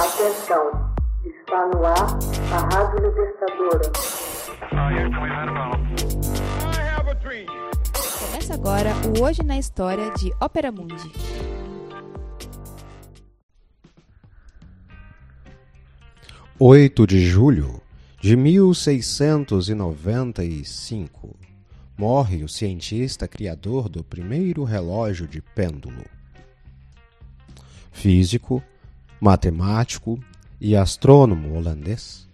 Atenção, está no ar a Rádio Libertadora. Começa agora o Hoje na História de Ópera Mundi. Oito de julho de 1695 morre o cientista criador do primeiro relógio de pêndulo. Físico, matemático e astrônomo holandês,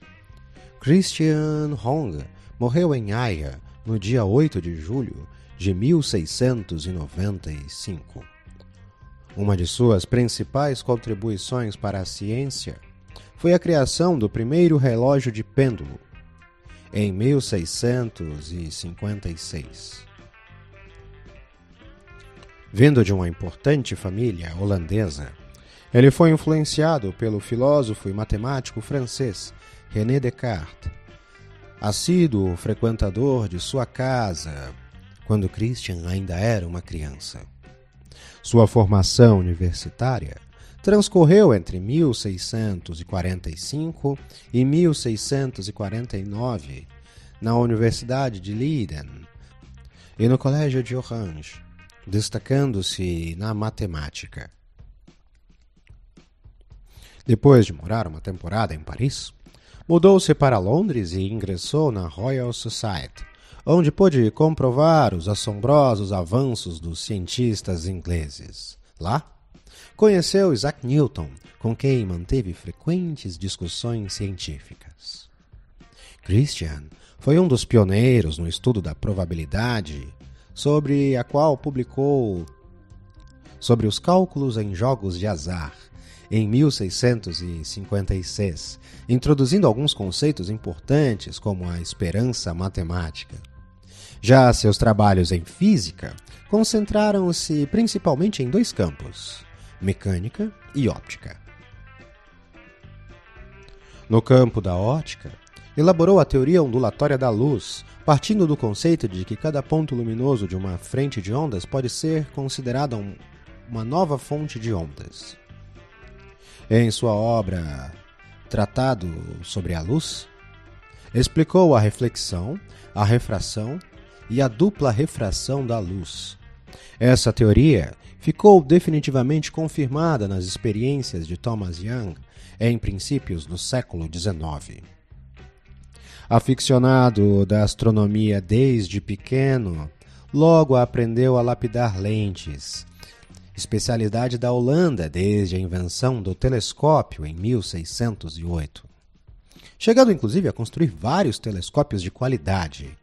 Christian Hong morreu em Haia no dia 8 de julho de 1695. Uma de suas principais contribuições para a ciência foi a criação do primeiro relógio de pêndulo, em 1656. Vindo de uma importante família holandesa, ele foi influenciado pelo filósofo e matemático francês René Descartes, assíduo frequentador de sua casa quando Christian ainda era uma criança. Sua formação universitária transcorreu entre 1645 e 1649 na Universidade de Leiden e no Colégio de Orange, destacando-se na matemática. Depois de morar uma temporada em Paris, mudou-se para Londres e ingressou na Royal Society, onde pôde comprovar os assombrosos avanços dos cientistas ingleses. Lá, conheceu Isaac Newton, com quem manteve frequentes discussões científicas. Christian foi um dos pioneiros no estudo da probabilidade, sobre a qual publicou sobre os cálculos em jogos de azar em 1656, introduzindo alguns conceitos importantes como a esperança matemática. Já seus trabalhos em física concentraram-se principalmente em dois campos: mecânica e óptica. No campo da óptica, elaborou a teoria ondulatória da luz, partindo do conceito de que cada ponto luminoso de uma frente de ondas pode ser considerado um, uma nova fonte de ondas. Em sua obra Tratado sobre a Luz, explicou a reflexão, a refração e a dupla refração da luz. Essa teoria ficou definitivamente confirmada nas experiências de Thomas Young em princípios do século XIX. Aficionado da astronomia desde pequeno, logo aprendeu a lapidar lentes, especialidade da Holanda desde a invenção do telescópio em 1608, chegando inclusive a construir vários telescópios de qualidade.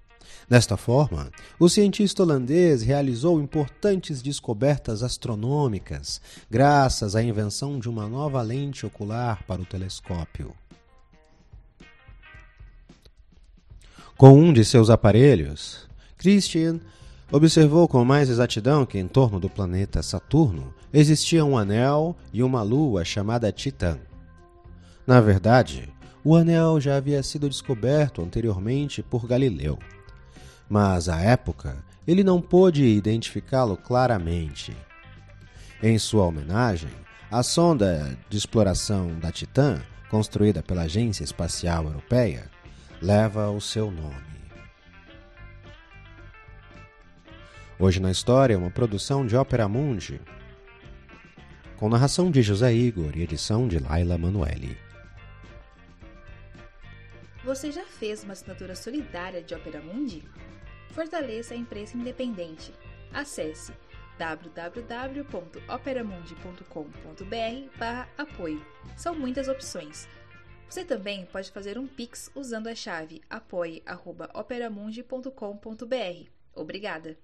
Desta forma, o cientista holandês realizou importantes descobertas astronômicas graças à invenção de uma nova lente ocular para o telescópio. Com um de seus aparelhos, Christian observou com mais exatidão que em torno do planeta Saturno existia um anel e uma lua chamada Titã. Na verdade, o anel já havia sido descoberto anteriormente por Galileu mas à época ele não pôde identificá-lo claramente. Em sua homenagem, a sonda de exploração da Titã, construída pela Agência Espacial Europeia, leva o seu nome. Hoje na História, uma produção de Ópera Mundi, com narração de José Igor e edição de Laila Manuelli. Você já fez uma assinatura solidária de Ópera Mundi? Fortaleça a imprensa independente. Acesse www.operamundi.com.br/apoio. São muitas opções. Você também pode fazer um Pix usando a chave apoie.operamundi.com.br. Obrigada!